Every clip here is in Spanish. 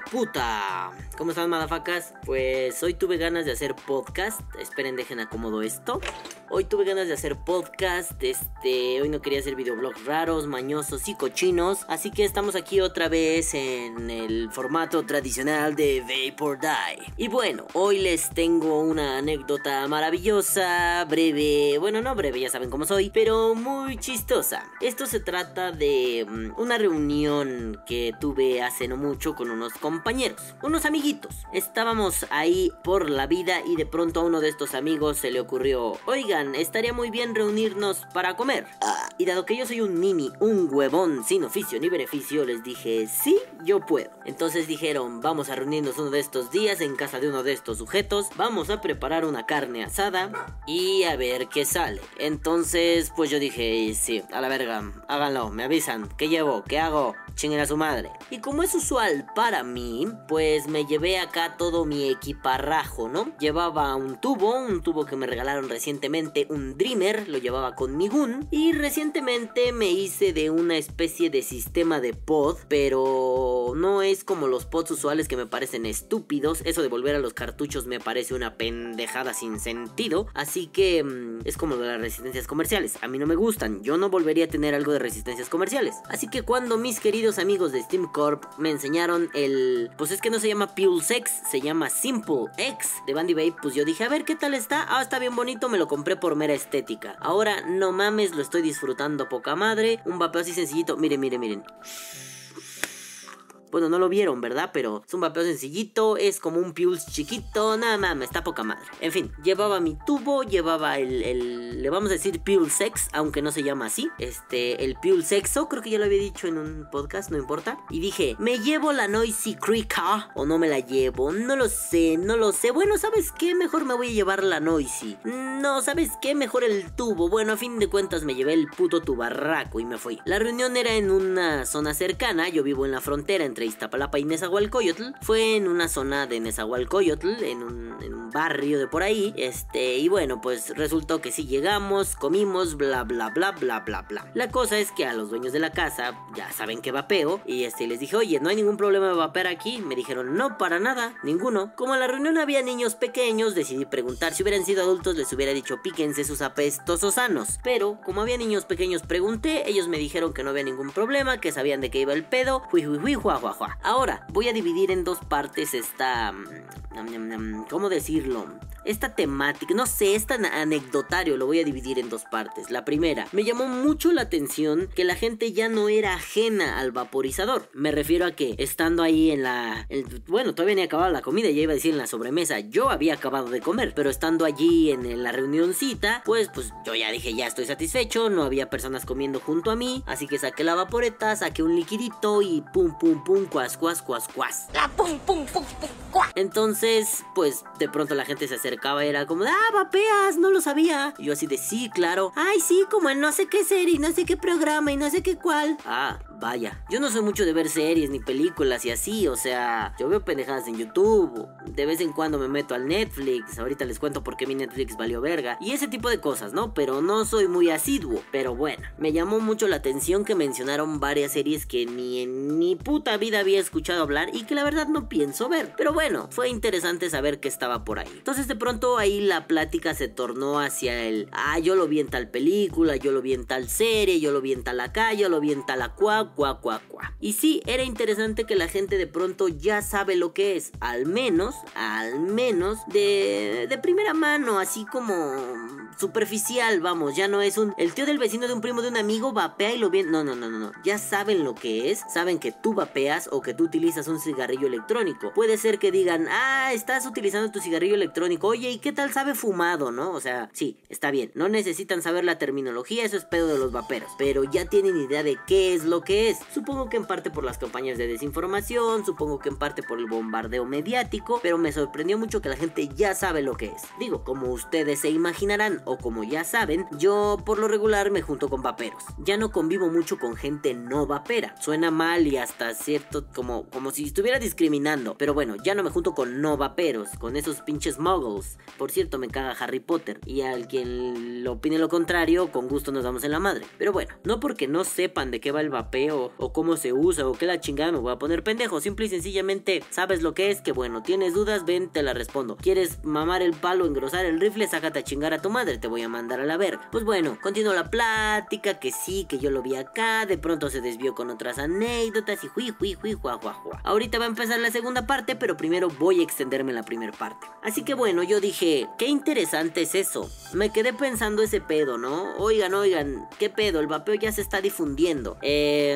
puta. ¿Cómo están, madafacas? Pues hoy tuve ganas de hacer podcast. Esperen, dejen acomodo esto. Hoy tuve ganas de hacer podcast. Este, hoy no quería hacer videoblogs raros, mañosos y cochinos. Así que estamos aquí otra vez en el formato tradicional de Vapor Die. Y bueno, hoy les tengo una anécdota maravillosa, breve. Bueno, no breve, ya saben cómo soy, pero muy chistosa. Esto se trata de mm, una reunión que tuve hace no mucho con unos compañeros, unos amiguitos. Estábamos ahí por la vida y de pronto a uno de estos amigos se le ocurrió, oigan, estaría muy bien reunirnos para comer. y dado que yo soy un mini, un huevón sin oficio ni beneficio, les dije, sí, yo puedo. Entonces dijeron, vamos a reunirnos uno de estos días en casa de uno de estos sujetos, vamos a preparar una carne asada y a ver qué sale. Entonces, pues yo dije, sí, a la verga, háganlo, me avisan, ¿qué llevo? ¿Qué hago? Chinguen a su madre. Y como es usual para mí, pues me llevé acá todo mi equiparrajo, ¿no? Llevaba un tubo, un tubo que me regalaron recientemente, un Dreamer, lo llevaba con mi Gun. Y recientemente me hice de una especie de sistema de pod, pero no es como los pods usuales que me parecen estúpidos. Eso de volver a los cartuchos me parece una pendejada sin sentido. Así que mm, es como de las resistencias comerciales. A mí no me gustan, yo no volvería a tener algo de resistencias comerciales. Así que cuando mis queridos amigos de Steam Corp me enseñaron el. Pues es que no se llama Sex, se llama Simple X de Bandy Babe. Pues yo dije, a ver qué tal está. Ah, está bien bonito, me lo compré por mera estética. Ahora, no mames, lo estoy disfrutando poca madre. Un vapeo así sencillito. Miren, miren, miren. Bueno, no lo vieron, ¿verdad? Pero es un vapeo sencillito, es como un Pulse chiquito, nada más, está poca madre. En fin, llevaba mi tubo, llevaba el, el le vamos a decir Pulse Sex, aunque no se llama así. Este, el Pulse Sexo, creo que ya lo había dicho en un podcast, no importa. Y dije, ¿me llevo la Noisy Creeka o no me la llevo? No lo sé, no lo sé. Bueno, ¿sabes qué? Mejor me voy a llevar la Noisy. No, ¿sabes qué? Mejor el tubo. Bueno, a fin de cuentas me llevé el puto tubarraco y me fui. La reunión era en una zona cercana, yo vivo en la frontera entre Iztapalapa y Nezahualcóyotl. Fue en una zona de Nezahualcóyotl, en un, barrio de por ahí. Este, y bueno, pues resultó que sí llegamos, comimos, bla bla bla bla bla bla. La cosa es que a los dueños de la casa ya saben que vapeo. Y este les dije, oye, no hay ningún problema de vapear aquí. Me dijeron, no, para nada, ninguno. Como en la reunión había niños pequeños, decidí preguntar si hubieran sido adultos, les hubiera dicho píquense sus apestosos sanos. Pero, como había niños pequeños, pregunté, ellos me dijeron que no había ningún problema, que sabían de qué iba el pedo. Fui, juá, juá, juá. Ahora, voy a dividir en dos partes esta... Mm, ¿Cómo decirlo? Esta temática, no sé, es tan anecdotario, lo voy a dividir en dos partes. La primera, me llamó mucho la atención que la gente ya no era ajena al vaporizador. Me refiero a que estando ahí en la... bueno, todavía ni acababa la comida, ya iba a decir en la sobremesa, yo había acabado de comer, pero estando allí en, en la reunioncita, pues, pues yo ya dije, ya estoy satisfecho, no había personas comiendo junto a mí, así que saqué la vaporeta, saqué un liquidito y pum, pum, pum, cuas, cuas, cuas, cuas. La pum, pum, pum, pum. Entonces, pues de pronto la gente se acercaba era como, ah, vapeas, no lo sabía. Y yo así de, sí, claro. Ay, sí, como en no sé qué serie, no sé qué programa y no sé qué cuál. Ah, vaya. Yo no soy mucho de ver series ni películas y así, o sea, yo veo pendejadas en YouTube. De vez en cuando me meto al Netflix. Ahorita les cuento por qué mi Netflix valió verga. Y ese tipo de cosas, ¿no? Pero no soy muy asiduo. Pero bueno, me llamó mucho la atención que mencionaron varias series que ni en mi puta vida había escuchado hablar y que la verdad no pienso ver. Pero bueno, fue interesante saber que estaba por ahí. Entonces de pronto ahí la plática se tornó hacia el, ah, yo lo vi en tal película, yo lo vi en tal serie, yo lo vi en tal acá, yo lo vi en tal acá, cuá, cuá, cuá. Y sí, era interesante que la gente de pronto ya sabe lo que es, al menos, al menos de, de primera mano, así como superficial, vamos, ya no es un el tío del vecino de un primo de un amigo vapea y lo bien, no, no, no, no, no, ya saben lo que es, saben que tú vapeas o que tú utilizas un cigarrillo electrónico. Puede ser que digan, "Ah, estás utilizando tu cigarrillo electrónico. Oye, ¿y qué tal sabe fumado, no?" O sea, sí, está bien. No necesitan saber la terminología, eso es pedo de los vaperos, pero ya tienen idea de qué es lo que es. Supongo que en parte por las campañas de desinformación, supongo que en parte por el bombardeo mediático, pero me sorprendió mucho que la gente ya sabe lo que es. Digo, como ustedes se imaginarán, o como ya saben, yo por lo regular me junto con vaperos. Ya no convivo mucho con gente no vapera. Suena mal y hasta cierto como, como si estuviera discriminando. Pero bueno, ya no me junto con no vaperos, con esos pinches muggles. Por cierto, me caga Harry Potter. Y al quien lo opine lo contrario, con gusto nos damos en la madre. Pero bueno, no porque no sepan de qué va el vapeo o, cómo se usa, o qué la chingada me voy a poner pendejo. Simple y sencillamente sabes lo que es, que bueno, tienes dudas, ven, te la respondo. ¿Quieres mamar el palo, engrosar el rifle? Sácate a chingar a tu madre, te voy a mandar a la verga. Pues bueno, continuó la plática, que sí, que yo lo vi acá, de pronto se desvió con otras anécdotas y hui, hui, hui, jua. Ahorita va a empezar la segunda parte, pero primero voy a extenderme la primera parte. Así que bueno, yo dije, qué interesante es eso. Me quedé pensando ese pedo, ¿no? Oigan, oigan, ¿qué pedo? El vapeo ya se está difundiendo. Eh,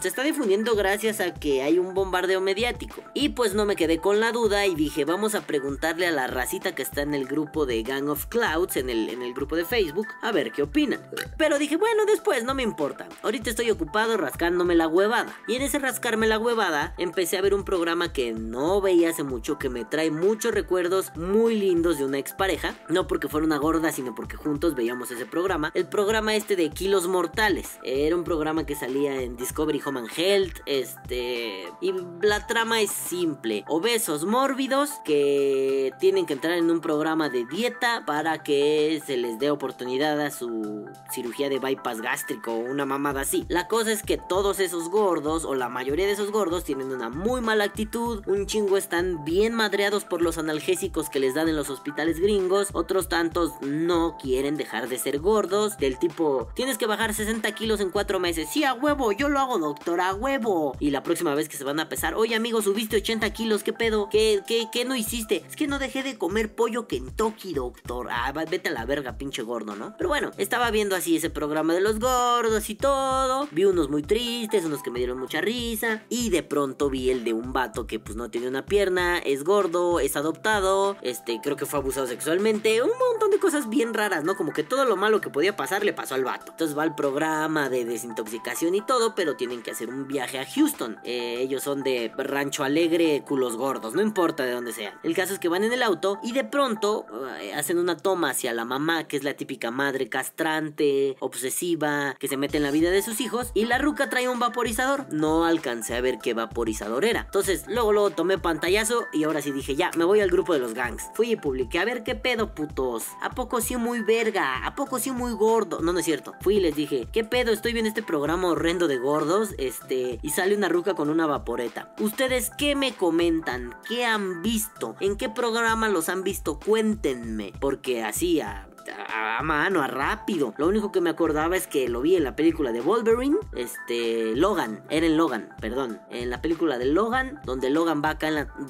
se está difundiendo gracias a que hay un bombardeo mediático. Y pues no me quedé con la duda y dije, vamos a preguntarle a la racita que está en el grupo de Gang of Clouds, en el, en el grupo de Facebook, a ver qué opinan. Pero dije, bueno, después no me importa. Ahorita estoy ocupado rascándome la huevada. Y en ese rascarme la huevada, empecé a ver un programa que no veía hace mucho, que me trae muchos recuerdos muy lindos de una expareja. No porque fuera una gorda, sino porque juntos veíamos ese programa. El programa este de Kilos Mortales. Era un programa que salía en Discovery Home and Health. Este. Y la trama es simple. Obesos mórbidos que tienen que entrar en un programa de dieta para que se les dé oportunidad a su cirugía de bypass gástrico o una mamada así. La cosa es que todos esos gordos, o la mayoría de esos gordos, tienen una muy mala actitud. Un chingo están bien madreados por los analgésicos que les dan en los hospitales gringos. Otros tantos no quieren dejar de ser gordos. Del tipo, tienes que bajar 60 kilos en 4 meses. Sí, a huevo, yo lo hago, doctor, a huevo. Y la próxima vez que se van a pesar, oye amigo, subiste 80 kilos, ¿qué pedo? ¿Qué, qué, qué no hiciste? Es que no dejé de comer pollo Kentucky, doctor. Ah, vete a la verga, pinche gordo, ¿no? Pero bueno, estaba viendo así ese programa de los gordos y todo. Vi unos muy tristes, unos que me dieron mucha risa. Y de pronto vi el de un vato que pues no tiene una pierna, es gordo, es adoptado, este, creo que fue abusado sexualmente. Un montón de cosas bien raras, ¿no? Como que todo lo malo que podía pasar le pasó al vato. Entonces va al programa de desintoxicación y todo, pero tienen que hacer un viaje a Houston. Eh, ellos son de Rancho Alegre, culos gordos, no importa de dónde sea. El caso es que van en el auto y de pronto eh, hacen una toma hacia la mamá, que es la típica madre castrante, obsesiva, que se mete en la vida de sus hijos. Y la ruca trae un vaporizador. No alcancé a ver qué vaporizador era. Entonces, luego, luego tomé pantallazo y ahora sí dije, ya, me voy al grupo de los gangs. Fui y publiqué, a ver qué pedo, putos. ¿A poco sí muy verga? ¿A poco sí muy gordo? No, no es cierto. Fui y les dije, ¿qué pedo? Estoy viendo este programa horrendo de gordos. Este, y sale una ruca con una vaporeta. ¿Ustedes qué me comentan? ¿Qué han visto? ¿En qué programa los han visto? Cuéntenme. Porque así, a a, mano, a rápido. Lo único que me acordaba es que lo vi en la película de Wolverine, este, Logan, era en Logan, perdón, en la película de Logan, donde Logan va,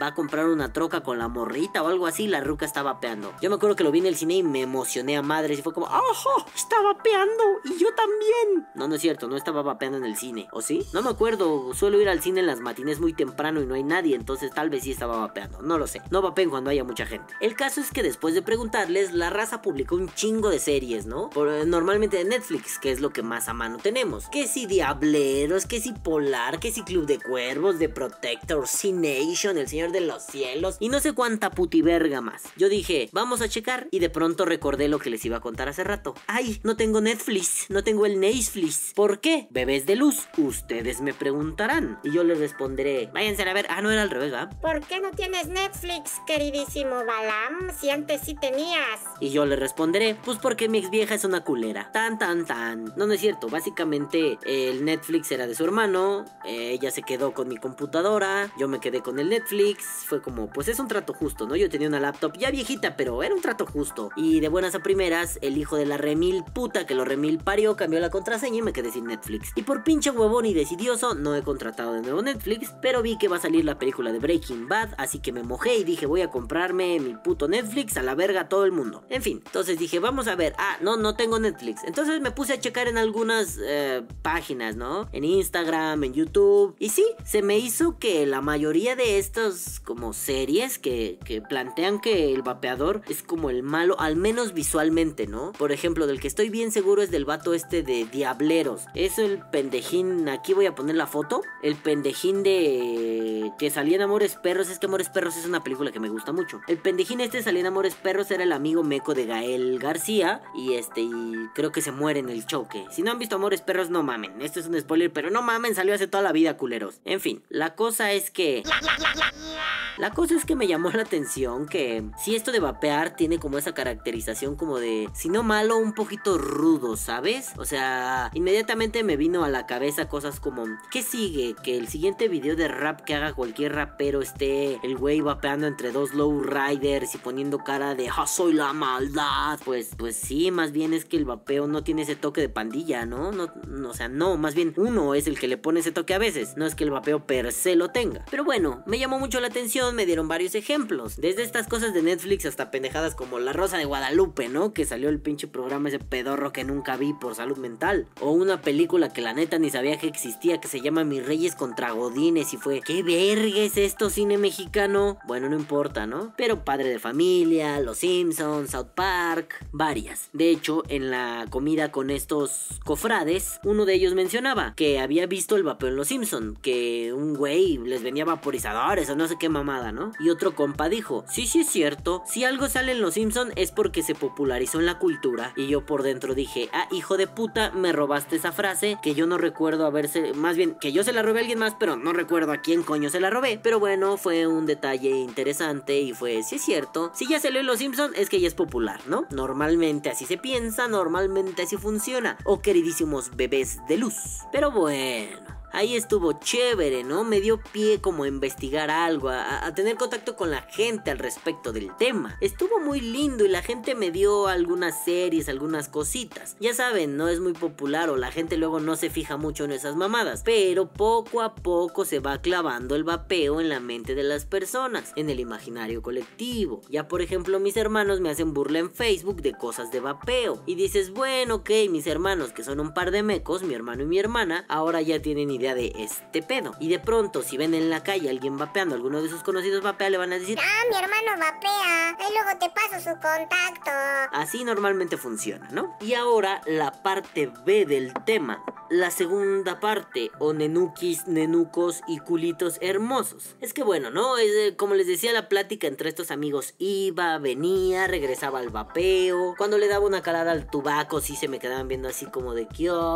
a comprar una troca con la morrita o algo así, la ruca estaba vapeando. Yo me acuerdo que lo vi en el cine y me emocioné a madres y fue como, ¡ojo! Está vapeando y yo también. No, no es cierto, no estaba vapeando en el cine, ¿o sí? No me acuerdo, suelo ir al cine en las matines muy temprano y no hay nadie, entonces tal vez sí estaba vapeando, no lo sé. No vapeen cuando haya mucha gente. El caso es que después de preguntarles, la raza publicó un chingo de series, ¿no? Por, eh, normalmente de Netflix, que es lo que más a mano tenemos. Que si Diableros, que si Polar, que si Club de Cuervos, de Protector, C-Nation, El Señor de los Cielos y no sé cuánta putiverga más. Yo dije, vamos a checar y de pronto recordé lo que les iba a contar hace rato. Ay, no tengo Netflix, no tengo el Netflix. ¿Por qué? Bebés de luz, ustedes me preguntarán. Y yo les responderé, váyanse a ver. Ah, no era al revés, ¿verdad? ¿Por qué no tienes Netflix, queridísimo Balam? Si antes sí tenías. Y yo le responderé, pues porque mi ex vieja es una culera. Tan, tan, tan. No, no es cierto. Básicamente el Netflix era de su hermano. ella se quedó con mi computadora. Yo me quedé con el Netflix. Fue como, pues es un trato justo, ¿no? Yo tenía una laptop ya viejita, pero era un trato justo. Y de buenas a primeras, el hijo de la remil puta que lo remil parió cambió la contraseña y me quedé sin Netflix. Y por pinche huevón y decidioso, no he contratado de nuevo Netflix. Pero vi que va a salir la película de Breaking Bad. Así que me mojé y dije, voy a comprarme mi puto Netflix a la verga a todo el mundo. En fin, entonces dije, vamos a ver. Ah, no, no tengo Netflix. Entonces me puse a checar en algunas eh, páginas, ¿no? En Instagram, en YouTube. Y sí, se me hizo que la mayoría de estas como series que, que plantean que el vapeador es como el malo, al menos visualmente, ¿no? Por ejemplo, del que estoy bien seguro es del vato este de Diableros. Es el pendejín, aquí voy a poner la foto. El pendejín de... que salía en Amores Perros. Es que Amores Perros es una película que me gusta mucho. El pendejín este salía en Amores Perros era el amigo meco de Gael García y este y creo que se muere en el choque. Si no han visto Amores Perros, no mamen. Esto es un spoiler, pero no mamen, salió hace toda la vida, culeros. En fin, la cosa es que... La cosa es que me llamó la atención que si esto de vapear tiene como esa caracterización como de, si no malo, un poquito rudo, ¿sabes? O sea, inmediatamente me vino a la cabeza cosas como, ¿qué sigue? Que el siguiente video de rap que haga cualquier rapero esté el güey vapeando entre dos low riders y poniendo cara de, ¡Ah, soy la maldad! Pues, pues sí, más bien es que el vapeo no tiene ese toque de pandilla, ¿no? No, o sea, no, más bien uno es el que le pone ese toque a veces, no es que el vapeo per se lo tenga. Pero bueno, me llamó mucho la atención me dieron varios ejemplos. Desde estas cosas de Netflix hasta pendejadas como La Rosa de Guadalupe, ¿no? Que salió el pinche programa ese pedorro que nunca vi por salud mental. O una película que la neta ni sabía que existía que se llama Mis Reyes contra Godines y fue, ¿qué verga es esto cine mexicano? Bueno, no importa, ¿no? Pero Padre de Familia, Los Simpsons, South Park, varias. De hecho, en la comida con estos cofrades, uno de ellos mencionaba que había visto el vapeo en Los Simpsons, que un güey les venía vaporizadores o no sé qué mamada ¿no? Y otro compa dijo, sí, sí es cierto, si algo sale en Los Simpson es porque se popularizó en la cultura. Y yo por dentro dije, ah, hijo de puta, me robaste esa frase que yo no recuerdo haberse, más bien que yo se la robé a alguien más, pero no recuerdo a quién coño se la robé. Pero bueno, fue un detalle interesante y fue, sí es cierto, si ya salió en Los Simpson es que ya es popular, ¿no? Normalmente así se piensa, normalmente así funciona. O queridísimos bebés de luz. Pero bueno. Ahí estuvo chévere, ¿no? Me dio pie como a investigar algo, a, tener contacto con la gente al respecto del tema. Estuvo muy lindo y la gente me dio algunas series, algunas cositas. Ya saben, no es muy popular o la gente luego no se fija mucho en esas mamadas. Pero poco a poco se va clavando el vapeo en la mente de las personas, en el imaginario colectivo. Ya por ejemplo mis hermanos me hacen burla en Facebook de cosas de vapeo. Y dices, bueno, ok, mis hermanos que son un par de mecos, mi hermano y mi hermana, ahora ya tienen de este pedo. Y de pronto, si ven en la calle a alguien vapeando, alguno de sus conocidos vapea, le van a decir: Ah, mi hermano vapea. Ahí luego te paso su contacto. Así normalmente funciona, ¿no? Y ahora la parte B del tema. La segunda parte, o nenukis, nenucos y culitos hermosos. Es que bueno, ¿no? Es, como les decía, la plática entre estos amigos iba, venía, regresaba al vapeo. Cuando le daba una calada al tubaco, sí se me quedaban viendo así como de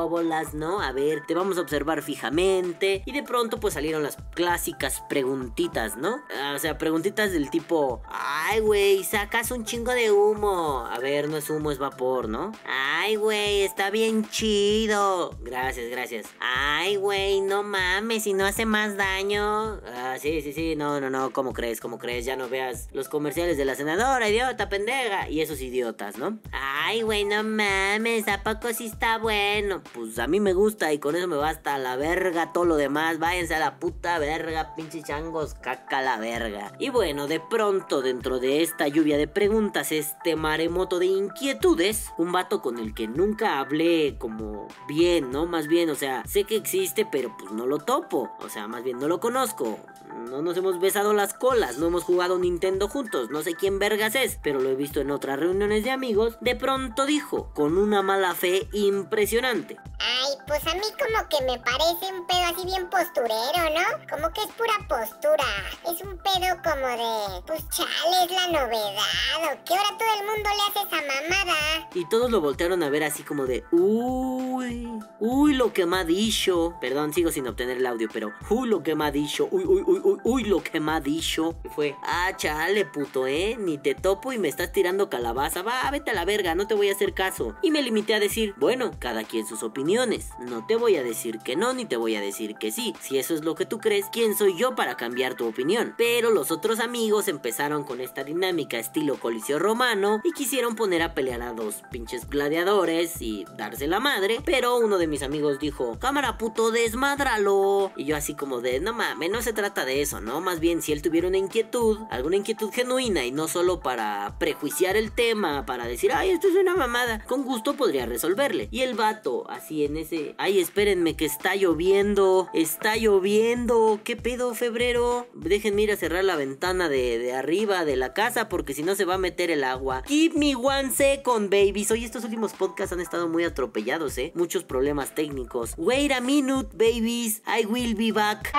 bolas, ¿no? A ver, te vamos a observar fijamente y de pronto pues salieron las clásicas preguntitas, ¿no? Ah, o sea, preguntitas del tipo, ay güey, sacas un chingo de humo. A ver, no es humo, es vapor, ¿no? Ay güey, está bien chido. Gracias, gracias. Ay güey, no mames, si no hace más daño. Ah, sí, sí, sí, no, no, no, ¿cómo crees? ¿Cómo crees? Ya no veas los comerciales de la senadora, idiota, pendeja. Y esos idiotas, ¿no? Ay güey, no mames, ¿a poco sí está bueno? Pues a mí me gusta y con eso me basta la verga verga, todo lo demás, váyanse a la puta verga, pinche changos, caca la verga. Y bueno, de pronto dentro de esta lluvia de preguntas, este maremoto de inquietudes, un vato con el que nunca hablé como bien, ¿no? Más bien, o sea, sé que existe, pero pues no lo topo, o sea, más bien no lo conozco. No nos hemos besado las colas, no hemos jugado Nintendo juntos, no sé quién vergas es, pero lo he visto en otras reuniones de amigos. De pronto dijo, con una mala fe impresionante. Ay, pues a mí como que me parece un pedo así bien posturero, ¿no? Como que es pura postura. Es un pedo como de, pues chale, es la novedad. ¿O qué ahora todo el mundo le hace esa mamada? Y todos lo voltearon a ver así como de, uy, uy, lo que me ha dicho. Perdón, sigo sin obtener el audio, pero, uy, lo que me ha dicho. Uy, uy, uy, uy, uy, lo que me ha dicho. Fue, ah, chale, puto, ¿eh? Ni te topo y me estás tirando calabaza. Va, vete a la verga, no te voy a hacer caso. Y me limité a decir, bueno, cada quien sus opiniones. No te voy a decir que no, ni te voy a decir que sí. Si eso es lo que tú crees, ¿quién soy yo para cambiar tu opinión? Pero los otros amigos empezaron con esta dinámica estilo coliseo romano y quisieron poner a pelear a dos pinches gladiadores y darse la madre. Pero uno de mis amigos dijo, cámara puto, desmádralo. Y yo así como de, no mames, no se trata de eso, ¿no? Más bien si él tuviera una inquietud, alguna inquietud genuina y no solo para prejuiciar el tema, para decir, ay, esto es una mamada, con gusto podría resolverle. Y el vato, así en ese, ay, espérenme que está lloviendo, está lloviendo, ¿qué pedo, febrero? Déjenme ir a cerrar la ventana de, de arriba de la casa porque si no se va a meter el agua. Give me one second, babies. Hoy estos últimos podcasts han estado muy atropellados, ¿eh? Muchos problemas técnicos. Wait a minute, babies. I will be back.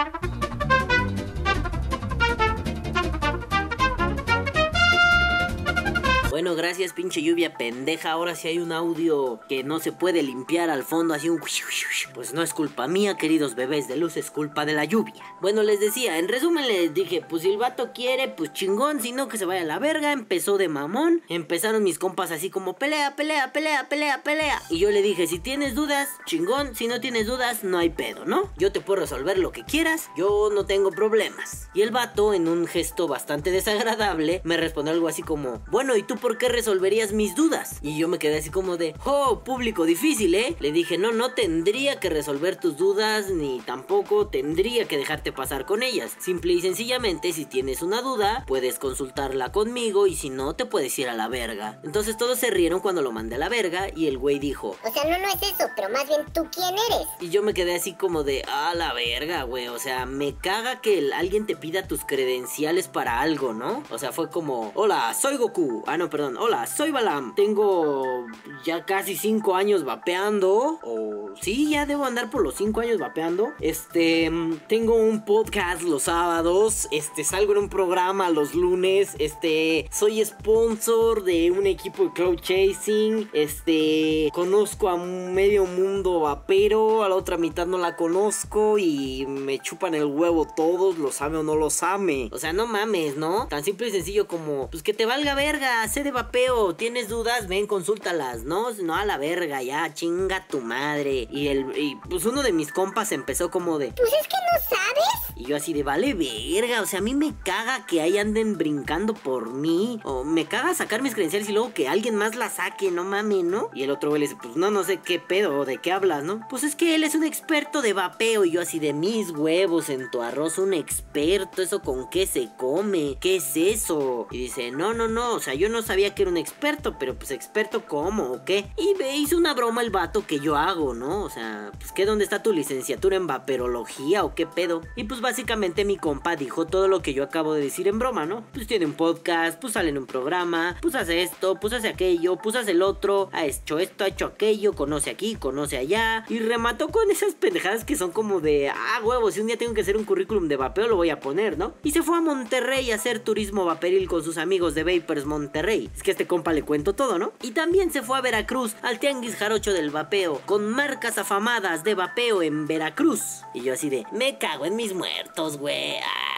Bueno, gracias pinche lluvia pendeja. Ahora si hay un audio que no se puede limpiar al fondo, así un... Pues no es culpa mía, queridos bebés de luz, es culpa de la lluvia. Bueno, les decía, en resumen les dije, pues si el vato quiere, pues chingón, si no que se vaya a la verga. Empezó de mamón. Empezaron mis compas así como pelea, pelea, pelea, pelea, pelea. Y yo le dije, si tienes dudas, chingón. Si no tienes dudas, no hay pedo, ¿no? Yo te puedo resolver lo que quieras, yo no tengo problemas. Y el vato, en un gesto bastante desagradable, me respondió algo así como, bueno, ¿y tú por qué resolverías mis dudas? Y yo me quedé así como de, oh, público difícil, ¿eh? Le dije, no, no tendría que resolver tus dudas, ni tampoco tendría que dejarte pasar con ellas. Simple y sencillamente, si tienes una duda, puedes consultarla conmigo y si no, te puedes ir a la verga. Entonces todos se rieron cuando lo mandé a la verga y el güey dijo, O sea, no, no es eso, pero más bien tú quién eres. y yo me quedé así como de, ah, la verga, güey. O sea, me caga que el- alguien te pida tus credenciales para algo, ¿no? O sea, fue como, hola, soy Goku. Ah, no, perdón. Hola, soy Balam. Tengo ya casi cinco años vapeando. O sí, ya debo andar por los cinco años vapeando. Este, mm, tengo un podcast los sábados. Este, salgo en un programa los lunes. Este, soy sponsor de un equipo de cloud chasing. Este, conozco a medio mundo vapero. A la otra mitad no la conozco. Y me chupan el huevo todos, los ame o no los ame. O sea, no mames, ¿no? Tan simple y sencillo como, pues que te valga verga, sé de vapeo. ¿Tienes dudas? Ven, consúltalas, ¿no? No a la verga, ya, chinga tu madre. Y el, y pues uno de mis compas empezó como de, Pues es que no sabes. y yo así de vale verga, o sea, a mí me caga que ahí anden brincando por mí. O me caga sacar mis credenciales y luego que alguien más las saque, no mames, ¿no? Y el otro güey le dice, pues no, no sé qué pedo, ¿de qué hablas, no? Pues es que él es un experto de vapeo. Y yo así de mis huevos en tu arroz, un experto, ¿eso con qué se come? ¿Qué es eso? Y dice, no, no, no, o sea, yo no sabía que era un experto, pero pues experto cómo qué. Y me hizo una broma el vato que yo hago, ¿no? O sea, pues que dónde está tu licenciatura en vaperología o qué pedo. Y pues básicamente mi compa dijo todo lo que yo acabo de decir en broma, ¿no? Pues tiene un podcast, pues sale en un programa, pues hace esto, pues hace aquello, pues hace el otro, ha hecho esto, ha hecho aquello, conoce aquí, conoce allá. Y remató con esas pendejadas que son como de, ah, huevo, si un día tengo que hacer un currículum de vapeo lo voy a poner, ¿no? Y se fue a Monterrey a hacer turismo vaperil con sus amigos de Vapers Monterrey. Es que a este compa le cuento todo, ¿no? Y también se fue a Veracruz al Tianguis Jarocho del Vapeo, con marcas afamadas de vapeo en Veracruz. Y yo así de, me cago en mis muertos, güey.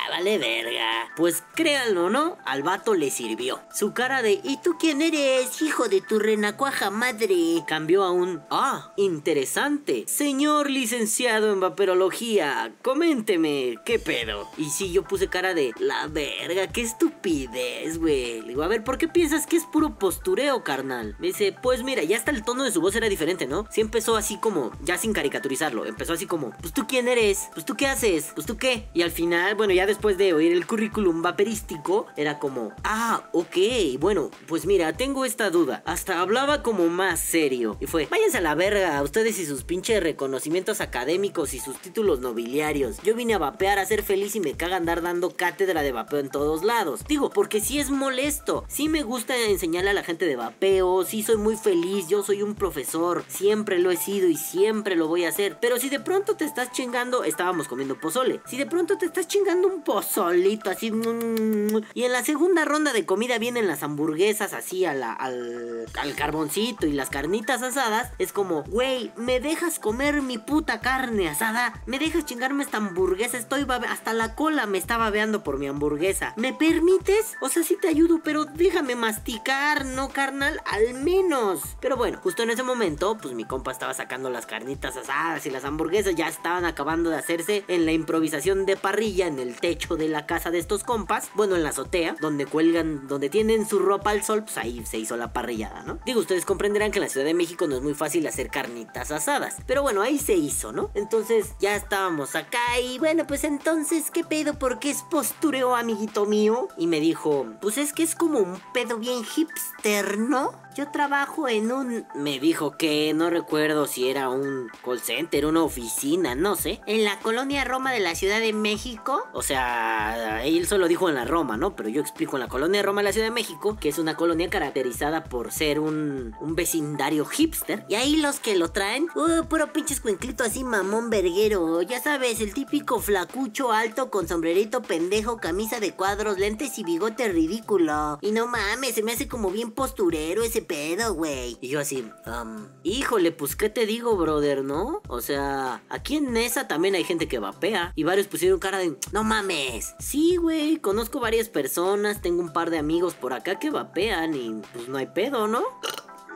Vale verga. Pues créanlo, ¿no? Al vato le sirvió. Su cara de, ¿y tú quién eres, hijo de tu renacuaja madre? Cambió a un, ah, interesante. Señor licenciado en vaperología, coménteme, ¿qué pedo? Y sí, yo puse cara de, la verga, qué estupidez, güey. Le digo, a ver, ¿por qué piensas que es puro postureo, carnal? Me dice, pues mira, ya hasta el tono de su voz era diferente, ¿no? Sí empezó así como, ya sin caricaturizarlo, empezó así como, pues tú quién eres, pues tú qué haces, pues tú qué. Y al final, bueno, ya después de oír el currículum vaperístico, era como, ah, ok, bueno, pues mira, tengo esta duda. Hasta hablaba como más serio. Y fue, váyanse a la verga, ustedes y sus pinches reconocimientos académicos y sus títulos nobiliarios. Yo vine a vapear a ser feliz y me caga andar dando cátedra de vapeo en todos lados. Digo, porque sí es molesto. Sí me gusta enseñarle a la gente de vapeo, sí soy muy feliz, yo soy un profesor, siempre lo he sido y siempre lo voy a hacer. Pero si de pronto te estás chingando, estábamos comiendo pozole. Si de pronto te estás chingando un pozolito así, y en la segunda ronda de comida vienen las hamburguesas así al, al carboncito y las carnitas asadas, es como, güey, ¿me dejas comer mi puta carne asada? ¿Me dejas chingarme esta hamburguesa? Estoy babe- hasta la cola me está babeando por mi hamburguesa. ¿Me permites? O sea, sí te ayudo, pero déjame masticar, ¿no, carnal? Al menos. Pero bueno, justo en ese momento, pues mi compa estaba sacando las carnitas asadas y las hamburguesas ya estaban acabando de hacerse en la improvisación de parrilla en el techo de la casa de estos compas. Bueno, en la azotea, donde cuelgan, donde tienen su ropa al sol, pues ahí se hizo la parrillada, ¿no? Digo, ustedes comprenderán que en la Ciudad de México no es muy fácil hacer carnitas asadas. Pero bueno, ahí se hizo, ¿no? Entonces ya estábamos acá y bueno, pues entonces, ¿qué pedo? ¿Por qué es postureo, amiguito mío? Y me dijo, pues es que es como un pedo bien hipster, ¿no? Yo trabajo en un... Me dijo que no recuerdo si era un call center, una oficina, no sé. En la colonia Roma de la Ciudad de México. O sea, él solo dijo en la Roma, ¿no? Pero yo explico en la colonia Roma de la Ciudad de México, que es una colonia caracterizada por ser un, un vecindario hipster. Y ahí los que lo traen, uh, puro pinche escuinclito así mamón verguero. Ya sabes, el típico flacucho alto con sombrerito pendejo, camisa de cuadros, lentes y bigote ridículo. Y no mames, se me hace como bien posturero ese pedo, güey. Y yo así, um, híjole, pues qué te digo, brother, ¿no? O sea, aquí en Nesa también hay gente que vapea. Y varios pusieron cara de, no mames. Sí, güey, conozco varias personas, tengo un par de amigos por acá que vapean y pues no hay pedo, ¿no?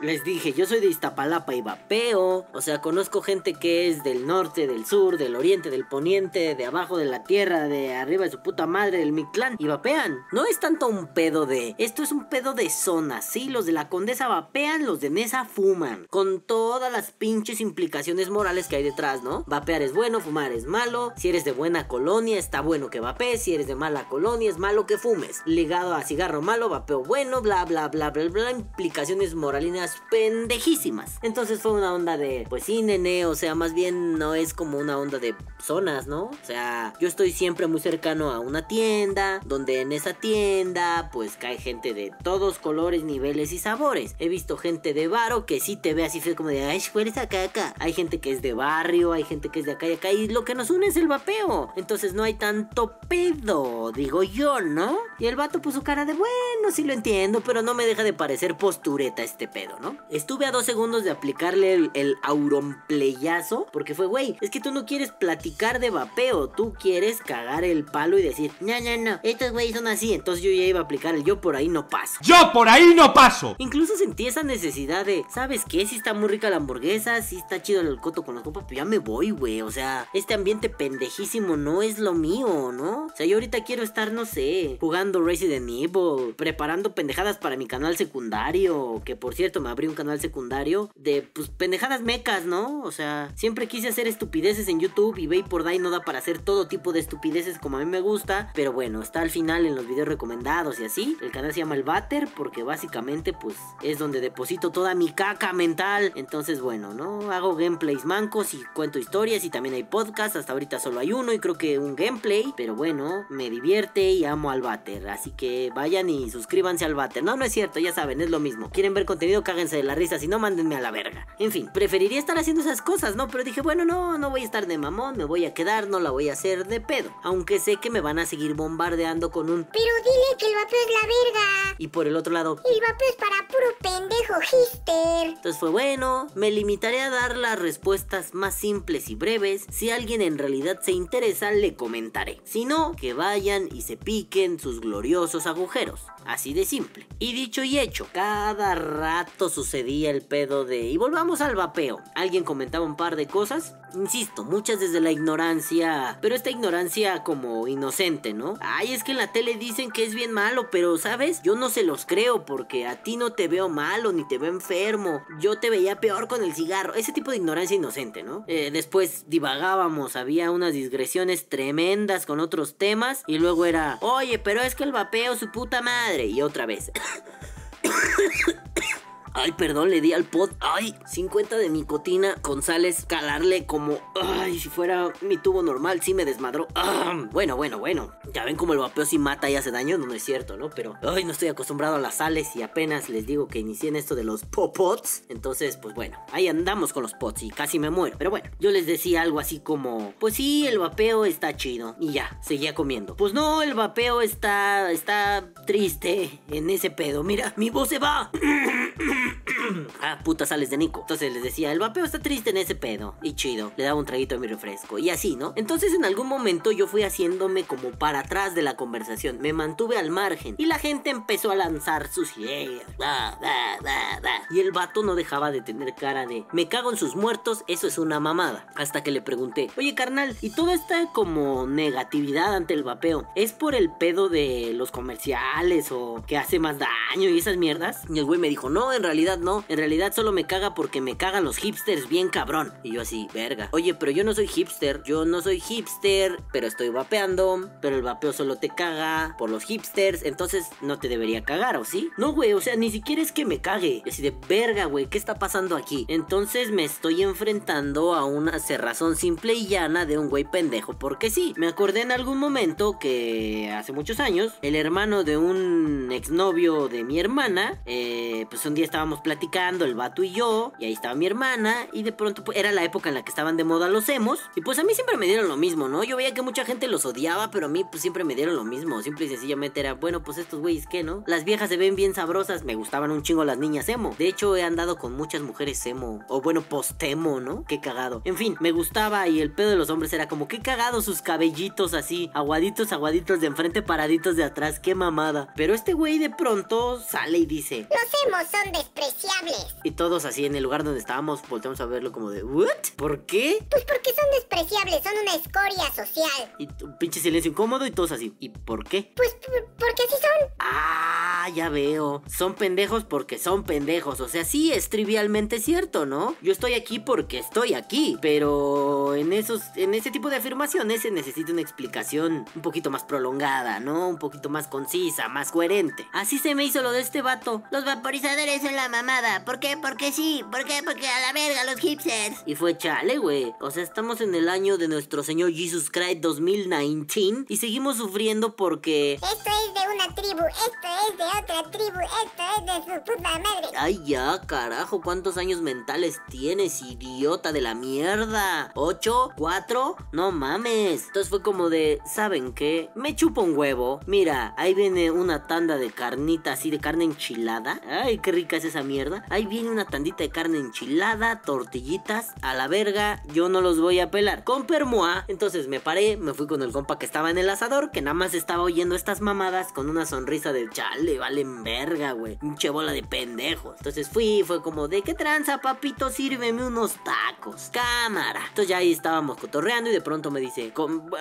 Les dije, yo soy de Iztapalapa y vapeo. O sea, conozco gente que es del norte, del sur, del oriente, del poniente, de abajo de la tierra, de arriba de su puta madre, del Mictlán. Y vapean. No es tanto un pedo de. Esto es un pedo de zona. Sí, los de la condesa vapean, los de Nesa fuman. Con todas las pinches implicaciones morales que hay detrás, ¿no? Vapear es bueno, fumar es malo. Si eres de buena colonia, está bueno que vapees. Si eres de mala colonia, es malo que fumes. Ligado a cigarro malo, vapeo bueno, bla, bla, bla, bla, bla. Implicaciones moralinas pendejísimas. Entonces fue una onda de, pues sí, nene, o sea, más bien no es como una onda de zonas, ¿no? O sea, yo estoy siempre muy cercano a una tienda, donde en esa tienda, pues cae gente de todos colores, niveles y sabores. He visto gente de varo que sí te ve así fue como de, ay, fueres acá, acá. Hay gente que es de barrio, hay gente que es de acá y acá, y lo que nos une es el vapeo. Entonces no hay tanto pedo, digo yo, ¿no? Y el vato puso cara de, bueno, sí lo entiendo, pero no me deja de parecer postureta este pedo, ¿no? Estuve a dos segundos de aplicarle el, el auronplayazo, porque fue, güey, es que tú no quieres platicar de vapeo, tú quieres cagar el palo y decir, no, no, no, estos güeyes son así, entonces yo ya iba a aplicar el yo por ahí no paso. Yo por ahí no paso. Incluso sentí esa necesidad de, ¿sabes qué? Si está muy rica la hamburguesa, si está chido el coto con las copas, pero ya me voy, güey. O sea, este ambiente pendejísimo no es lo mío, ¿no? O sea, yo ahorita quiero estar, no sé, jugando Resident Evil, preparando pendejadas para mi canal secundario, que por cierto me abrí un canal secundario de, pues, pendejadas mecas, ¿no? O sea, siempre quise hacer estupideces en YouTube y Bay por Day no da para hacer todo tipo de estupideces como a mí me gusta, pero bueno, está al final en los videos recomendados y así. El canal se llama El Batter porque básicamente, pues, es donde deposito toda mi caca mental. Entonces, bueno, ¿no? Hago gameplays mancos y cuento historias y también hay podcasts. Hasta ahorita solo hay uno y creo que un gameplay, pero bueno, me divierte y amo al Batter. Así que vayan y suscríbanse al Batter. No, no es cierto, ya saben, es lo mismo. Quieren ver contenido, cáguense de la risa, si no, mándenme a la verga. En fin, preferiría estar haciendo esas cosas, ¿no? Pero dije, bueno, no, no voy a estar de mamón, me voy a quedar, no la voy a hacer de pedo. Aunque sé que me van a seguir bombardeando con un... Pero dile que el vapeo es la verga. Y por el otro lado, El vapeo es para puro pendejo hister. Entonces fue bueno, me limitaré a dar las respuestas más simples y breves. Si alguien en realidad se interesa, le comentaré. Si no, que vayan y se piquen sus gloriosos agujeros. Así de simple. Y dicho y hecho, cada rato sucedía el pedo de... Y volvamos al vapeo. Alguien comentaba un par de cosas. Insisto, muchas desde la ignorancia. Pero esta ignorancia como inocente, ¿no? Ay, es que en la tele dicen que es bien malo, pero ¿sabes? Yo no se los creo porque a ti no te veo malo ni te veo enfermo. Yo te veía peor con el cigarro. Ese tipo de ignorancia inocente, ¿no? Eh, después divagábamos, había unas digresiones tremendas con otros temas. Y luego era, oye, pero es que el vapeo, su puta madre. Y otra vez. Ay, perdón, le di al pot. Ay, 50 de nicotina con sales, calarle como. Ay, si fuera mi tubo normal, sí me desmadró. Ah, bueno, bueno, bueno. Ya ven como el vapeo sí mata y hace daño. No, no es cierto, ¿no? Pero, ay, no estoy acostumbrado a las sales y apenas les digo que inicié en esto de los popots. Entonces, pues bueno, ahí andamos con los pots y casi me muero. Pero bueno, yo les decía algo así como: Pues sí, el vapeo está chido. Y ya, seguía comiendo. Pues no, el vapeo está. está triste en ese pedo. Mira, mi voz se va. ah, puta sales de Nico. Entonces les decía, el vapeo está triste en ese pedo. Y chido. Le daba un traguito a mi refresco. Y así, ¿no? Entonces en algún momento yo fui haciéndome como para atrás de la conversación. Me mantuve al margen. Y la gente empezó a lanzar sus ideas. Y el vato no dejaba de tener cara de, me cago en sus muertos, eso es una mamada. Hasta que le pregunté, oye carnal, ¿y toda esta como negatividad ante el vapeo? ¿Es por el pedo de los comerciales o que hace más daño y esas mierdas? Y el güey me dijo, no, en realidad no no, en realidad solo me caga porque me cagan los hipsters bien cabrón. Y yo así, verga. Oye, pero yo no soy hipster, yo no soy hipster, pero estoy vapeando, pero el vapeo solo te caga por los hipsters, entonces no te debería cagar, ¿o sí? No, güey, o sea, ni siquiera es que me cague. Y así de, verga, güey, ¿qué está pasando aquí? Entonces me estoy enfrentando a una cerrazón simple y llana de un güey pendejo, porque sí, me acordé en algún momento que hace muchos años, el hermano de un exnovio de mi hermana, eh, pues un día estábamos platicando, el vato y yo, y ahí estaba mi hermana, y de pronto pues, era la época en la que estaban de moda los emos, y pues a mí siempre me dieron lo mismo, ¿no? Yo veía que mucha gente los odiaba, pero a mí pues siempre me dieron lo mismo, simple y sencillamente era, bueno, pues estos güeyes, ¿qué, no? Las viejas se ven bien sabrosas, me gustaban un chingo las niñas emo. De hecho, he andado con muchas mujeres emo, o bueno, post-emo, ¿no? Qué cagado. En fin, me gustaba y el pedo de los hombres era como, qué cagado sus cabellitos así, aguaditos, aguaditos de enfrente, paraditos de atrás, qué mamada. Pero este güey de pronto sale y dice, Los emos son despreciables. y todos así en el lugar donde estábamos volteamos a verlo como de, ¿what? ¿Por qué? Pues porque son despreciables, son una escoria social. Y un pinche silencio incómodo y todos así, ¿y por qué? Pues porque así son. Ah, ya veo. Son pendejos porque son pendejos. O sea, sí es trivialmente cierto, ¿no? Yo estoy aquí porque estoy aquí. Pero en esos, en ese tipo de afirmaciones se necesita una explicación un poquito más prolongada, ¿no? Un poquito más concisa, más coherente. Así se me hizo lo de este vato. Los vaporizadores son la mamada. ¿Por qué? Porque sí. ¿Por qué? Porque a la verga los hipsters. Y fue chale, güey. O sea, estamos en el año de nuestro señor Jesus Christ 2019 y seguimos sufriendo porque Esto es de una tribu, esto es de otra tribu, esto es de su puta madre. Ay, ya, carajo, ¿cuántos años mentales tienes, idiota de la mierda? ¿Ocho? ¿Cuatro? No mames. Entonces fue como de, ¿saben qué? Me chupo un huevo. Mira, ahí viene una tanda de carnita así de carne enchilada. Ay, qué rica es esa mierda. Ahí viene una tandita de carne enchilada, tortillitas, a la verga, yo no los voy a pelar. Con permoa. Entonces me paré, me fui con el compa que estaba en el asador, que nada más estaba oyendo estas mamadas con una sonrisa de chale, valen verga, güey. Pinche bola de pendejos. Entonces fui, fue como de qué tranza, papito, sírveme unos tacos. Cámara. Entonces ya ahí estábamos cotorreando y de pronto me dice,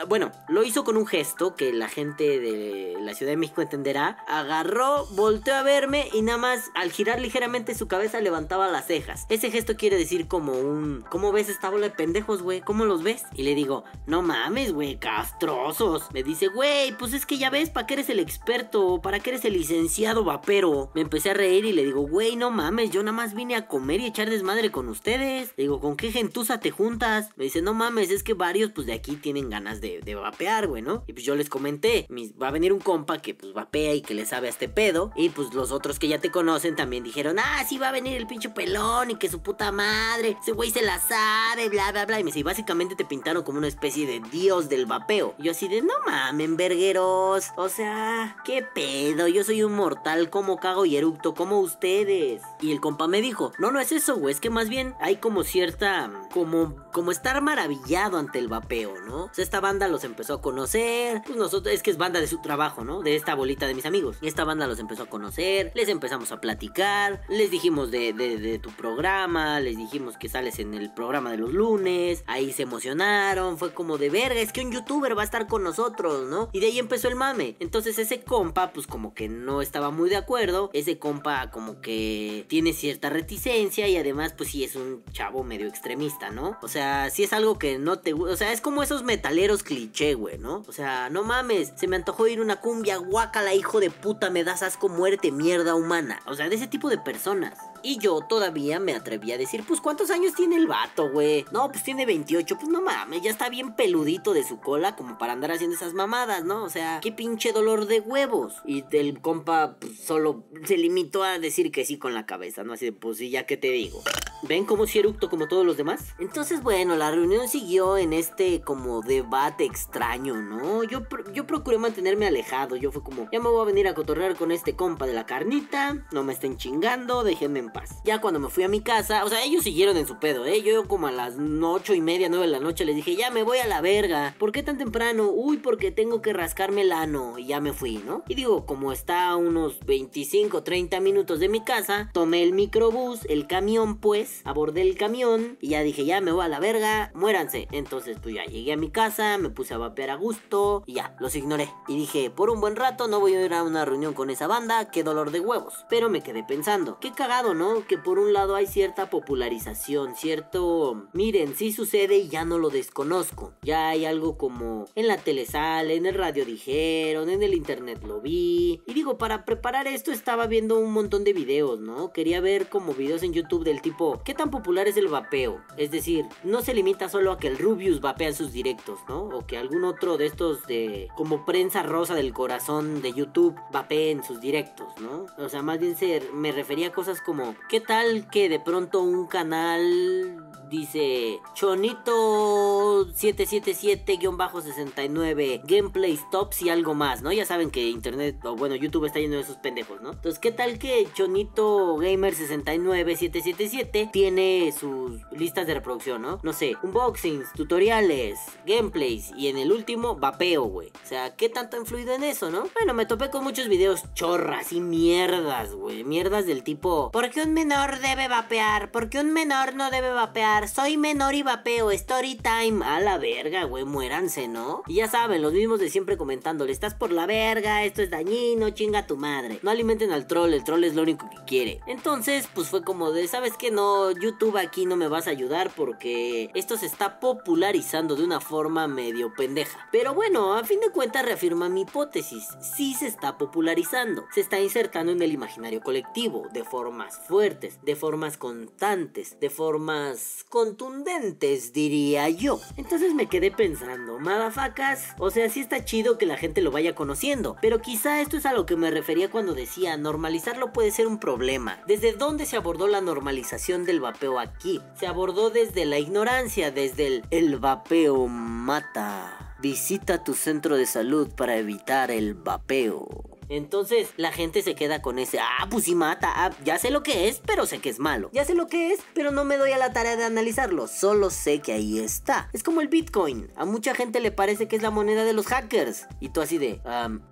bueno, lo hizo con un gesto que la gente de la Ciudad de México entenderá. Agarró, volteó a verme y nada más al girar ligeramente su cabeza levantaba las cejas. Ese gesto quiere decir como un, ¿cómo ves esta bola de pendejos, güey? ¿Cómo los ves? Y le digo, no mames, güey, castrosos. Me dice, güey, pues es que ya ves, ¿para qué eres el experto? ¿Para qué eres el licenciado vapero? Me empecé a reír y le digo, güey, no mames, yo nada más vine a comer y echar desmadre con ustedes. Le digo, ¿con qué gentuza te juntas? Me dice, no mames, es que varios, pues de aquí tienen ganas de, de vapear, güey, ¿no? Y pues yo les comenté, va a venir un compa que pues vapea y que le sabe a este pedo. Y pues los otros que ya te conocen también dijeron, ah, sí va a venir el pinche pelón y que su puta madre, ese güey se la sabe, bla, bla, bla. Y me dice, y básicamente te pintaron como una especie de dios del vapeo. Y yo así de, no mamen, vergueros. O sea, qué pedo, yo soy un mortal como cago y eructo como ustedes. Y el compa me dijo, no, no es eso, güey, es que más bien hay como cierta, como, como estar maravillado ante el vapeo, ¿no? O sea, esta banda los empezó a conocer, pues nosotros, es que es banda de su trabajo, ¿no? De esta bolita de mis amigos. Y esta banda los empezó a conocer, les empezamos a platicar, les dijimos de, tu programa, les dijimos que sales en el programa de los lunes, ahí se emocionaron, fue como de verga, es que un youtuber va a estar con nosotros, ¿no? Y de ahí empezó el mame. Entonces ese compa, pues como que no estaba muy de acuerdo, ese compa como que tiene cierta reticencia y además pues sí es un chavo medio extremista, ¿no? O sea, si es algo que no te gusta, o sea, es como esos metaleros cliché, güey, ¿no? O sea, no mames, se me antojó ir una cumbia, guácala, hijo de puta, me das asco, muerte, mierda humana. O sea, de ese tipo de personas. Y yo todavía me atreví a decir, pues ¿cuántos años tiene el vato, güey? No, pues tiene 28, pues no mames, ya está bien peludito de su cola como para andar haciendo esas mamadas, ¿no? O sea, qué pinche dolor de huevos. Y el compa pues, solo se limitó a decir que sí con la cabeza, ¿no? Así de, pues sí, ya que te digo. ¿Ven cómo si eructo como todos los demás? Entonces, bueno, la reunión siguió en este como debate extraño, ¿no? Yo, yo procuré mantenerme alejado, yo fue como, ya me voy a venir a cotorrear con este compa de la carnita, no me estén chingando, déjenme en Ya cuando me fui a mi casa, o sea, ellos siguieron en su pedo, ¿eh? Yo como a las ocho y media, nueve de la noche les dije, ya me voy a la verga. ¿Por qué tan temprano? Uy, porque tengo que rascarme el ano. Y ya me fui, ¿no? Y digo, como está a unos 25, 30 minutos de mi casa, tomé el microbús, el camión, pues, abordé el camión y ya dije, ya me voy a la verga, muéranse. Entonces, pues ya llegué a mi casa, me puse a vapear a gusto y ya, los ignoré. Y dije, por un buen rato no voy a ir a una reunión con esa banda, qué dolor de huevos. Pero me quedé pensando, qué cagado, ¿no? Que por un lado hay cierta popularización, cierto... Miren, sí sucede y ya no lo desconozco. Ya hay algo como en la tele sale, en el radio dijeron, en el internet lo vi. Y digo, para preparar esto estaba viendo un montón de videos, ¿no? Quería ver como videos en YouTube del tipo, ¿qué tan popular es el vapeo? Es decir, no se limita solo a que el Rubius vapea en sus directos, ¿no? O que algún otro de estos de como prensa rosa del corazón de YouTube vapee en sus directos, ¿no? O sea, más bien se, me refería a cosas como, ¿qué tal que de pronto un canal dice Chonito 777-69 Gameplay Stops y algo más, ¿no? Ya saben que internet, o bueno, YouTube está lleno de esos pendejos, ¿no? Entonces, ¿qué tal que Chonito Gamer 69777 tiene sus listas de reproducción, ¿no? No sé, unboxings, tutoriales, gameplays y en el último vapeo, güey. O sea, ¿qué tanto ha influido en eso, no? Bueno, me topé con muchos videos chorras y mierdas, güey. Mierdas del tipo, ¿por qué un menor debe vapear? ¿Por qué un menor no debe vapear? Soy menor y vapeo, story time. A la verga, güey, muéranse, ¿no? Y ya saben, los mismos de siempre comentándole, estás por la verga, esto es dañino, chinga tu madre. No alimenten al troll, el troll es lo único que quiere. Entonces, pues fue como de, ¿sabes qué? No, YouTube aquí no me vas a ayudar porque esto se está popularizando de una forma medio pendeja. Pero bueno, a fin de cuentas reafirma mi hipótesis. Sí se está popularizando. Se está insertando en el imaginario colectivo de formas fuertes, de formas constantes, de formas contundentes, diría yo. Entonces me quedé pensando, madafacas, o sea, sí está chido que la gente lo vaya conociendo, pero quizá esto es a lo que me refería cuando decía normalizarlo puede ser un problema. ¿Desde dónde se abordó la normalización del vapeo aquí? Se abordó desde la ignorancia, desde el el vapeo mata. Visita tu centro de salud para evitar el vapeo. Entonces la gente se queda con ese, ah, pues sí mata, ah, ya sé lo que es, pero sé que es malo. Ya sé lo que es, pero no me doy a la tarea de analizarlo, solo sé que ahí está. Es como el Bitcoin, a mucha gente le parece que es la moneda de los hackers. Y tú así de,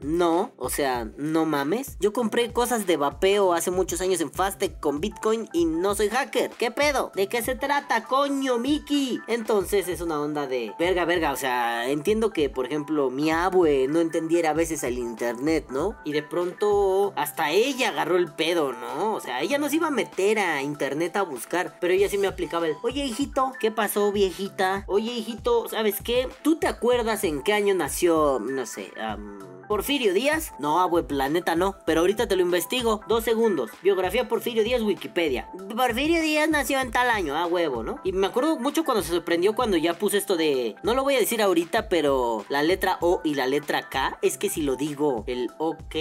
no, o sea, no mames. Yo compré cosas de vapeo hace muchos años en Fastec con Bitcoin y no soy hacker. ¿Qué pedo? ¿De qué se trata, coño, Mickey? Entonces es una onda de, verga, verga, o sea, entiendo que, por ejemplo, mi abue no entendiera a veces el internet, ¿no? Y de pronto hasta ella agarró el pedo, ¿no? O sea, ella no se iba a meter a internet a buscar, pero ella sí me aplicaba el, oye hijito, ¿qué pasó viejita? Oye hijito, ¿sabes qué? ¿Tú te acuerdas en qué año nació, no sé, Porfirio Díaz? No, abue, planeta no. Pero ahorita te lo investigo. Dos segundos. Biografía Porfirio Díaz, Wikipedia. Porfirio Díaz nació en tal año, a huevo, ¿no? Y me acuerdo mucho cuando se sorprendió cuando ya puse esto de. No lo voy a decir ahorita, pero la letra O y la letra K. Es que si lo digo el OK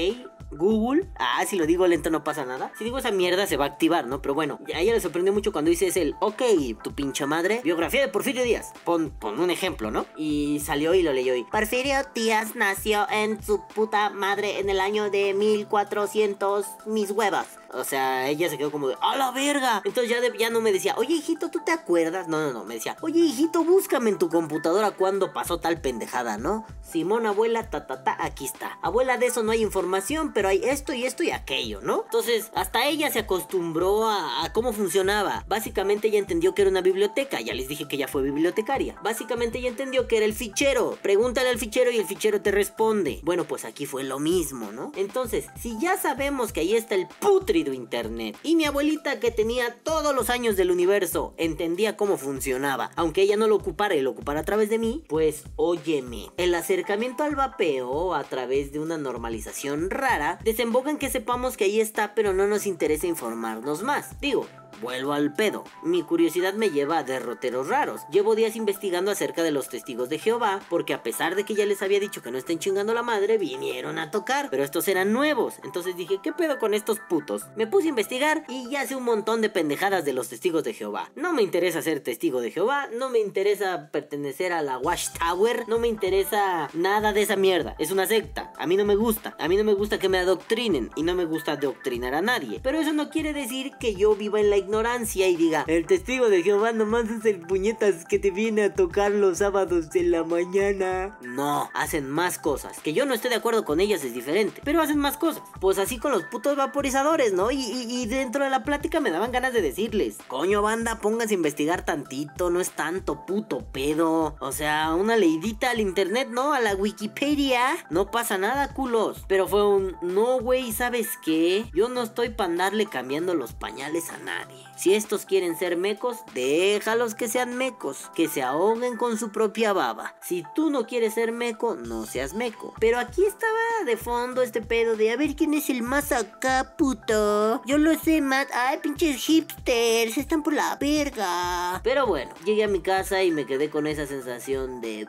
Google. Ah, si lo digo lento no pasa nada. Si digo esa mierda se va a activar, ¿no? Pero bueno, a ella le sorprendió mucho cuando dices el, ok, tu pincha madre, biografía de Porfirio Díaz. Pon, pon un ejemplo, ¿no? Y salió y lo leyó y... Porfirio Díaz nació en su puta madre en el año de 1400 mis huevas. O sea, ella se quedó como de, ¡a la verga! Entonces ya, ya no me decía, oye hijito, ¿tú te acuerdas? No, no, no, me decía, oye hijito, búscame en tu computadora cuando pasó tal pendejada, ¿no? Simón, abuela, ta, ta, ta, aquí está. Abuela, de eso no hay información, pero hay esto y esto y aquello, ¿no? Entonces, hasta ella se acostumbró a, a cómo funcionaba. Básicamente ella entendió que era una biblioteca, ya les dije que ella fue bibliotecaria. Básicamente ella entendió que era el fichero. Pregúntale al fichero y el fichero te responde. Bueno, pues aquí fue lo mismo, ¿no? Entonces, si ya sabemos que ahí está el putri internet. Y mi abuelita que tenía todos los años del universo entendía cómo funcionaba, aunque ella no lo ocupara y lo ocupara a través de mí, pues óyeme, el acercamiento al vapeo a través de una normalización rara desemboca en que sepamos que ahí está pero no nos interesa informarnos más. Digo, Vuelvo al pedo. Mi curiosidad me lleva a derroteros raros. Llevo días investigando acerca de los testigos de Jehová, porque a pesar de que ya les había dicho que no estén chingando la madre, vinieron a tocar. Pero estos eran nuevos. Entonces dije, ¿qué pedo con estos putos? Me puse a investigar y ya sé un montón de pendejadas de los testigos de Jehová. No me interesa ser testigo de Jehová, no me interesa pertenecer a la Watchtower, no me interesa nada de esa mierda. Es una secta. A mí no me gusta. A mí no me gusta que me adoctrinen y no me gusta adoctrinar a nadie. Pero eso no quiere decir que yo viva en la ignorancia y diga, el testigo de Jehová nomás es el puñetas que te viene a tocar los sábados de la mañana. No, hacen más cosas. Que yo no esté de acuerdo con ellas es diferente, pero hacen más cosas. Pues así con los putos vaporizadores, ¿no? Y, dentro de la plática me daban ganas de decirles, coño banda, pónganse a investigar tantito, no es tanto puto pedo. O sea, una leidita al internet, ¿no? A la Wikipedia. No pasa nada, culos. Pero fue un, no, güey, ¿sabes qué? Yo no estoy para andarle cambiando los pañales a nadie. Si estos quieren ser mecos, déjalos que sean mecos, que se ahoguen con su propia baba. Si tú no quieres ser meco, no seas meco. Pero aquí estaba de fondo este pedo de a ver quién es el más acá, puto. Yo lo sé, Matt. Ay, pinches hipsters, están por la verga. Pero bueno, llegué a mi casa y me quedé con esa sensación de...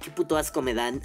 qué puto asco me dan.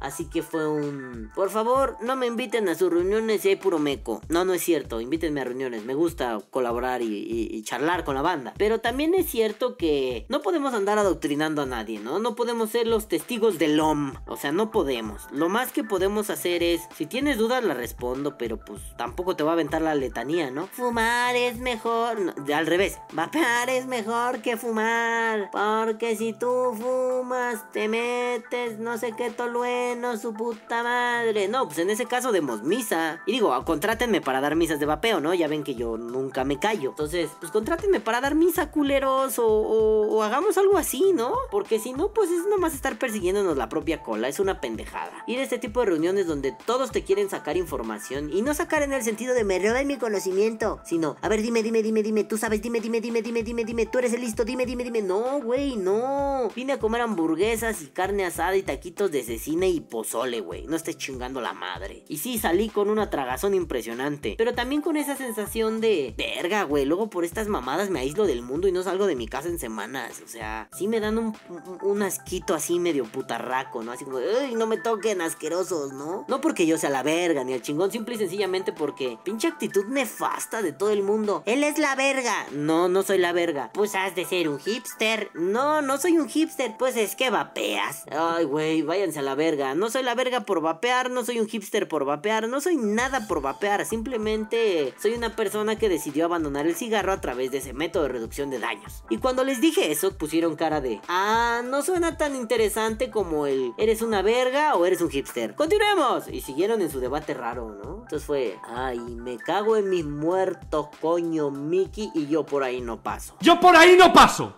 Así que fue un... Por favor, no me inviten a sus reuniones si hay puro meco. No, no es cierto, invítenme a reuniones. Me gusta colaborar y, charlar con la banda. Pero también es cierto que no podemos andar adoctrinando a nadie, ¿no? No podemos ser los testigos del OM. O sea, no podemos. Lo más que podemos hacer es, si tienes dudas, la respondo, pero pues tampoco te va a aventar la letanía, ¿no? Fumar es mejor. al revés, vapear es mejor que fumar. Porque si tú fumas, te metes no sé qué tolueno, su puta madre. No, pues en ese caso demos misa. Y digo, contrátenme para dar misas de vapeo, ¿no? Ya ven que yo nunca me callo. Entonces, pues contrátenme para dar misa, culeros, o, hagamos algo así, ¿no? Porque si no, pues es nomás estar persiguiéndonos la propia cola, es una pendejada. Ir a este tipo de reuniones donde todos te quieren sacar información y no sacar en el sentido de me roben mi conocimiento, sino, a ver, dime, dime, dime, dime, tú sabes, dime, dime, dime, dime, dime, dime, tú eres el listo, dime, dime, dime. No, güey, no. Vine a comer hamburguesas y carne asada y taquitos de cecina y pozole, güey. No estés chingando la madre. Y sí, salí con una tragazón impresionante, pero también con esa sensación de, verga, güey luego por estas mamadas me aíslo del mundo y no salgo de mi casa en semanas. O sea, sí me dan un, asquito así medio putarraco, ¿no? Así como, ¡ay, no me toquen asquerosos, ¿no? No porque yo sea la verga ni el chingón, simple y sencillamente porque pinche actitud nefasta de todo el mundo. Él es la verga. No, no soy la verga. Pues has de ser un hipster. No, no soy un hipster. Pues es que vapeas. Ay, güey, váyanse a la verga. No soy la verga por vapear, no soy un hipster por vapear, no soy nada por vapear. Simplemente soy una persona que decidió abandonar el cigarro a través de ese método de reducción de daños. Y cuando les dije eso, pusieron cara de, ah, no suena tan interesante como el, ¿eres una verga o eres un hipster? Continuemos. Y siguieron en su debate raro, ¿no? Entonces fue, ay, me cago en mis muertos, coño, Mickey, y yo por ahí no paso. Yo por ahí no paso.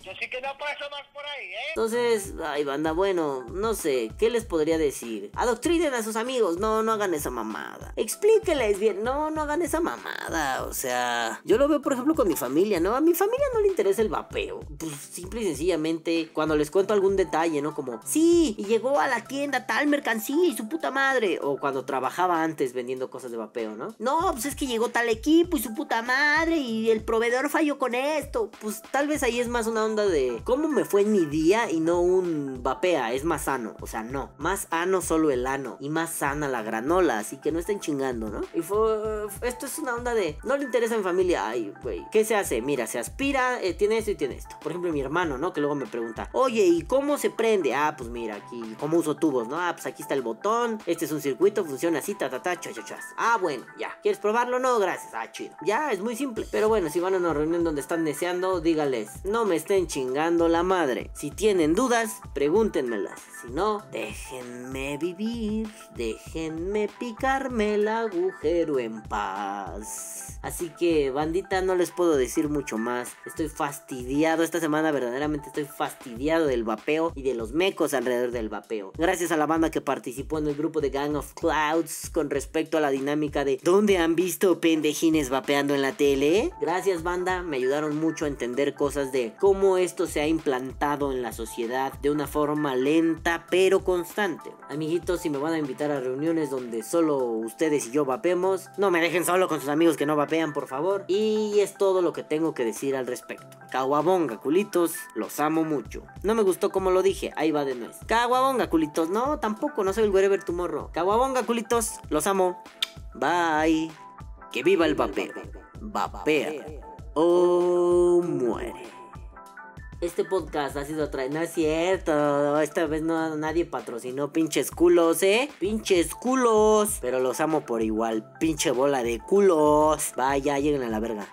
Así que no pasa más por ahí, ¿eh? Entonces, ay, banda, bueno, no sé, ¿qué les podría decir? Adoctrinen a sus amigos, no, no hagan esa mamada. Explíqueles bien, no, no hagan esa mamada. O sea, yo lo veo, por ejemplo, con mi familia, ¿no? A mi familia no le interesa el vapeo. Pues simple y sencillamente, cuando les cuento algún detalle, ¿no? Como, sí, y llegó a la tienda tal mercancía y su puta madre. O cuando trabajaba antes vendiendo cosas de vapeo, ¿no? No, pues es que llegó tal equipo y su puta madre y el proveedor falló con esto. Pues tal vez ahí es más una onda de cómo me fue en mi día y no un vapea, es más sano. O sea, no, más ano solo el ano y más sana la granola, así que no estén chingando, ¿no? Y fue, esto es una onda de, no le interesa mi familia, ay, güey, ¿qué se hace? Mira, se aspira, eh, tiene esto y tiene esto. Por ejemplo, mi hermano, ¿no? Que luego me pregunta, oye, ¿y cómo se prende? Ah, pues mira, aquí, ¿cómo uso tubos? No, ah, pues aquí está el botón, este es un circuito, funciona así, ta, ta, ta, cha, cha, Ah, bueno, ya, ¿quieres probarlo? No, gracias, ah, chido. Ya, es muy simple. Pero bueno, si van a una reunión donde están deseando, dígales, no me estén chingando la madre. Si tienen dudas, pregúntenmelas. Si no, déjenme vivir, déjenme picarme el agujero en paz. Así que, bandita, no les puedo decir mucho más. Estoy fastidiado esta semana, verdaderamente estoy fastidiado del vapeo y de los mecos alrededor del vapeo. Gracias a la banda que participó en el grupo de Gang of Clouds con respecto a la dinámica de ¿Dónde han visto pendejines vapeando en la tele? Gracias, banda, me ayudaron mucho a entender cosas de cómo esto se ha implantado en la sociedad de una forma pero constante. Amiguitos, si me van a invitar a reuniones donde solo ustedes y yo vapemos, no me dejen solo con sus amigos que no vapean, por favor. Y es todo lo que tengo que decir al respecto. Caguabonga, culitos, los amo mucho. No me gustó como lo dije, ahí va de nuez. Caguabonga, culitos, no, tampoco, no soy el wherever tomorrow. Caguabonga, culitos, los amo. Bye. Que viva el vapeo. Vapea o muere. Este podcast ha sido traído. No es cierto. Esta vez no nadie patrocinó pinches culos, ¿eh? Pinches culos. Pero los amo por igual. Pinche bola de culos. Vaya, lleguen a la verga.